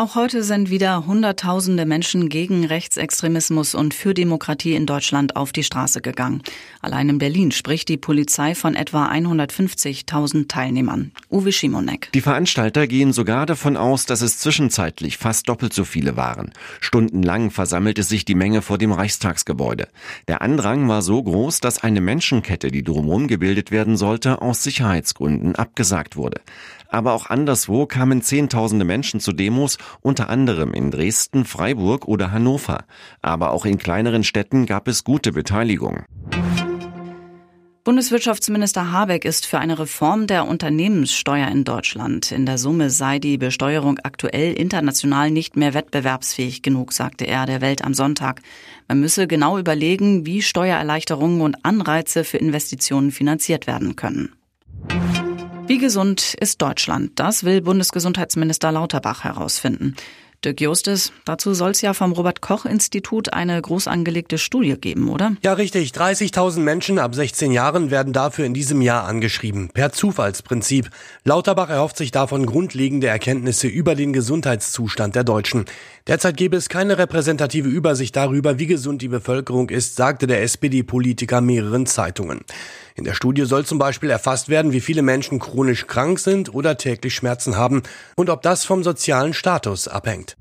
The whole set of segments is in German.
Auch heute sind wieder Hunderttausende Menschen gegen Rechtsextremismus und für Demokratie in Deutschland auf die Straße gegangen. Allein in Berlin spricht die Polizei von etwa 150.000 Teilnehmern. Uwe Schimonek. Die Veranstalter gehen sogar davon aus, dass es zwischenzeitlich fast doppelt so viele waren. Stundenlang versammelte sich die Menge vor dem Reichstagsgebäude. Der Andrang war so groß, dass eine Menschenkette, die drumherum gebildet werden sollte, aus Sicherheitsgründen abgesagt wurde. Aber auch anderswo kamen Zehntausende Menschen zu Demos unter anderem in Dresden, Freiburg oder Hannover. Aber auch in kleineren Städten gab es gute Beteiligung. Bundeswirtschaftsminister Habeck ist für eine Reform der Unternehmenssteuer in Deutschland. In der Summe sei die Besteuerung aktuell international nicht mehr wettbewerbsfähig genug, sagte er der Welt am Sonntag. Man müsse genau überlegen, wie Steuererleichterungen und Anreize für Investitionen finanziert werden können. Wie gesund ist Deutschland? Das will Bundesgesundheitsminister Lauterbach herausfinden. Dirk Justes, dazu soll es ja vom Robert-Koch-Institut eine groß angelegte Studie geben, oder? Ja, richtig. 30.000 Menschen ab 16 Jahren werden dafür in diesem Jahr angeschrieben. Per Zufallsprinzip. Lauterbach erhofft sich davon grundlegende Erkenntnisse über den Gesundheitszustand der Deutschen. Derzeit gäbe es keine repräsentative Übersicht darüber, wie gesund die Bevölkerung ist, sagte der SPD-Politiker mehreren Zeitungen. In der Studie soll zum Beispiel erfasst werden, wie viele Menschen chronisch krank sind oder täglich Schmerzen haben und ob das vom sozialen Status abhängt.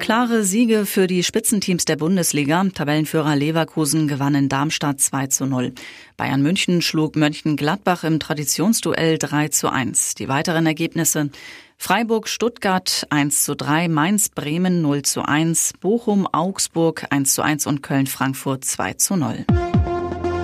Klare Siege für die Spitzenteams der Bundesliga. Tabellenführer Leverkusen gewann in Darmstadt 2 zu 0. Bayern München schlug Mönchengladbach im Traditionsduell 3 zu 1. Die weiteren Ergebnisse Freiburg Stuttgart 1 zu 3, Mainz Bremen 0 zu 1, Bochum Augsburg 1 zu 1 und Köln Frankfurt 2 zu 0.